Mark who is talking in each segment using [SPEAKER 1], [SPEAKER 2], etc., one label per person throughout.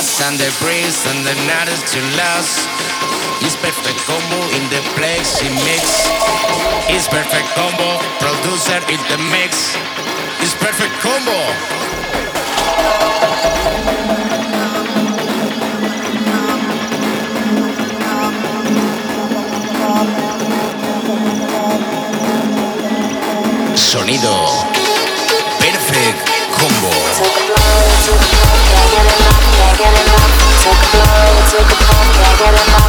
[SPEAKER 1] and the breeze and the night is to last. It's Perfect Kombo in the plexi mix. It's Perfect Kombo, producer in the mix. It's Perfect Kombo. Sonido Perfect Kombo. Get enough. Took a blow, took a puff, can't get enough.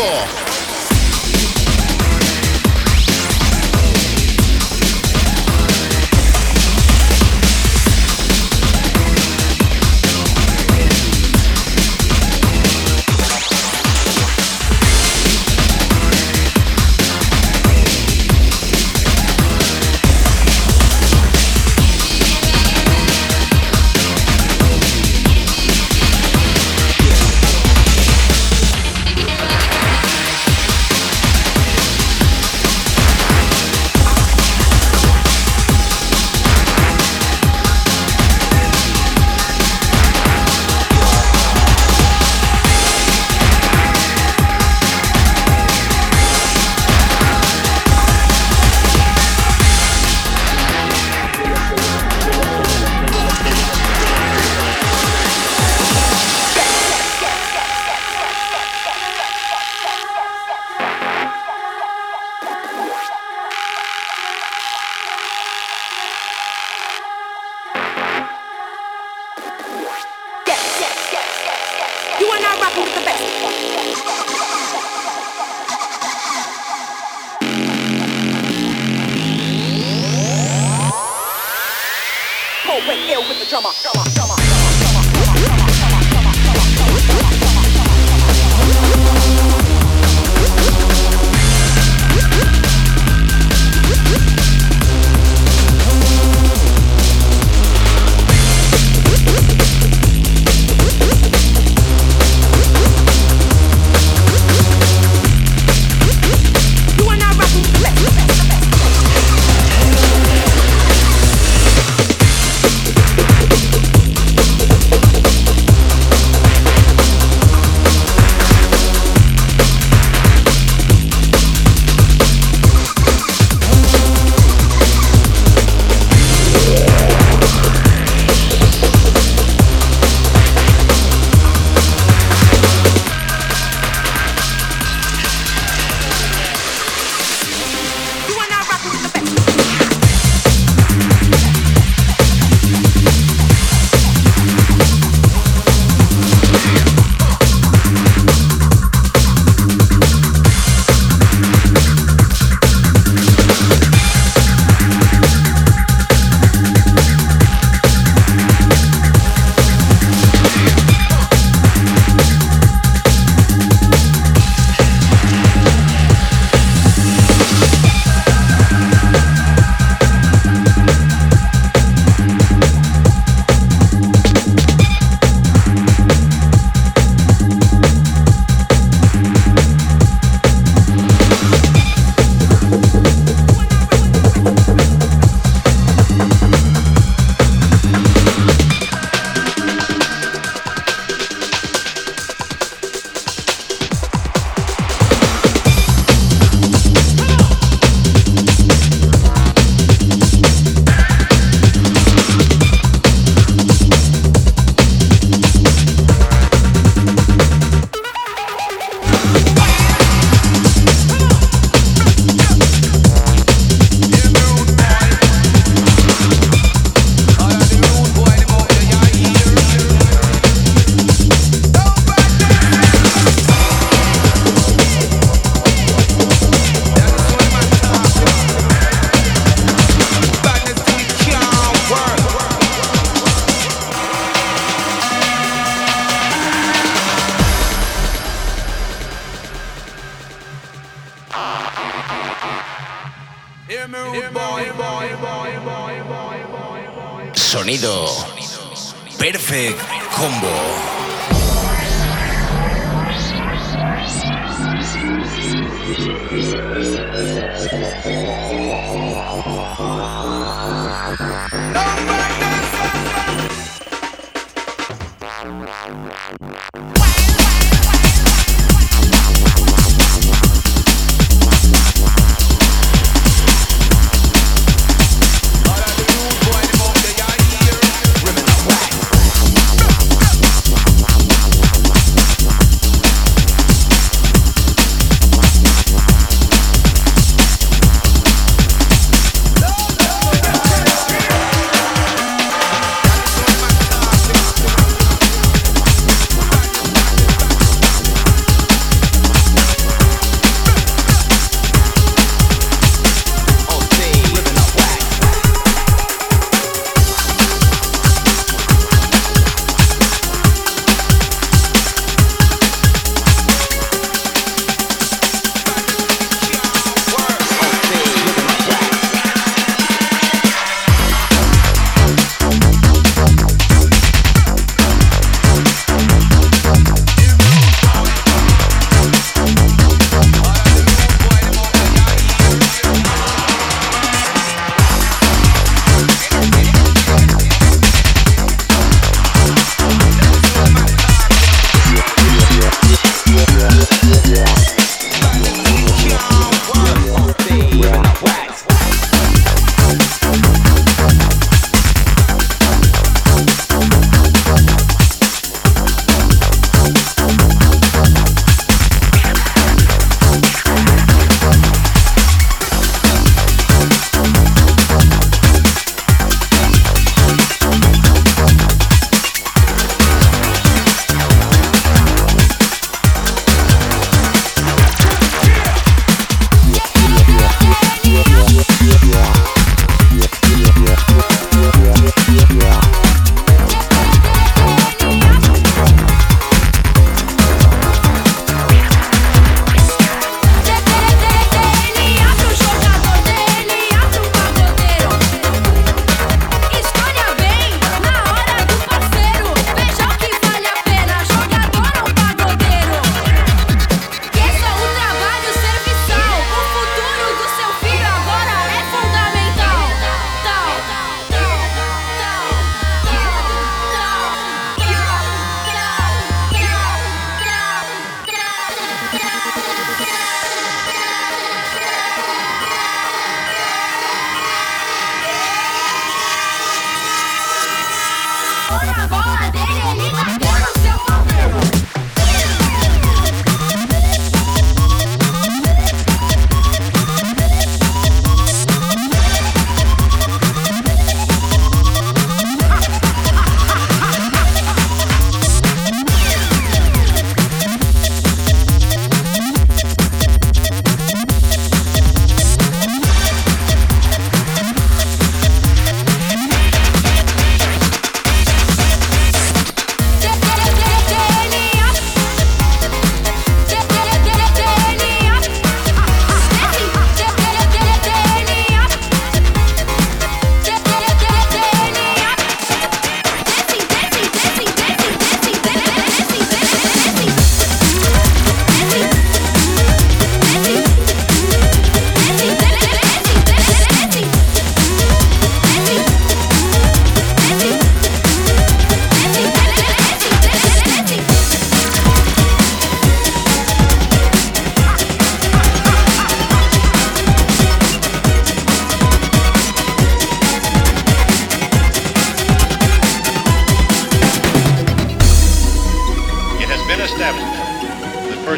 [SPEAKER 1] more.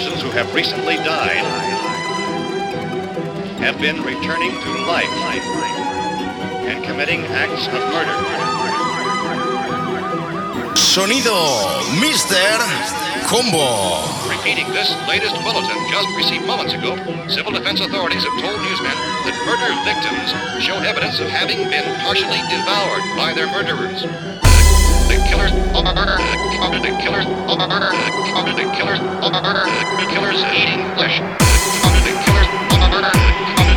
[SPEAKER 2] persons who have recently died have been returning to life and committing acts of murder.
[SPEAKER 1] Sonido, Mr. Combo.
[SPEAKER 3] Repeating this latest bulletin just received moments ago, civil defense authorities have told newsmen that murder victims showed evidence of having been partially devoured by their murderers killers over comedy killers over comedy killers over killers eating flesh comedy killers over comedy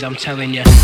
[SPEAKER 4] Bins, I'm telling
[SPEAKER 5] you.